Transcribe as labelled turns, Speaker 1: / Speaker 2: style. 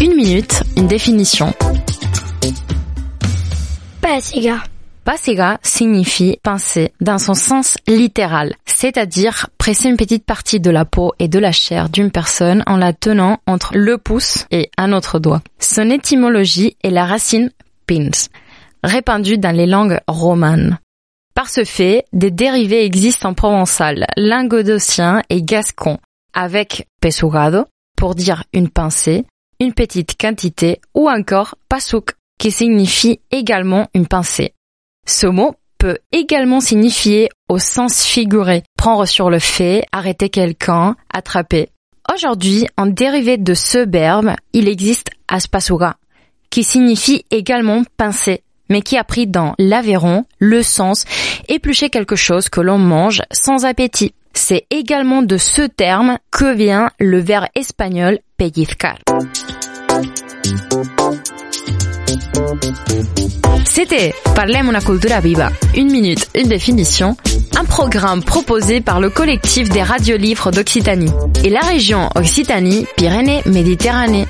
Speaker 1: Une minute, une définition.
Speaker 2: Pessiga.
Speaker 1: Pasiga signifie pincer dans son sens littéral, c'est-à-dire presser une petite partie de la peau et de la chair d'une personne en la tenant entre le pouce et un autre doigt. Son étymologie est la racine pins, répandue dans les langues romanes. Par ce fait, des dérivés existent en provençal, languedocien et gascon, avec pesugado pour dire une pincée, une petite quantité ou encore pasuk qui signifie également une pincée. Ce mot peut également signifier au sens figuré, prendre sur le fait, arrêter quelqu'un, attraper. Aujourd'hui, en dérivé de ce verbe, il existe aspasura, qui signifie également pincer, mais qui a pris dans l'Aveyron le sens éplucher quelque chose que l'on mange sans appétit. C'est également de ce terme que vient le verbe espagnol pellizcar. C'était Parlem una cultura viva. Une minute, une définition. Un programme proposé par le collectif des radiolivres d'Occitanie et la région Occitanie-Pyrénées-Méditerranée.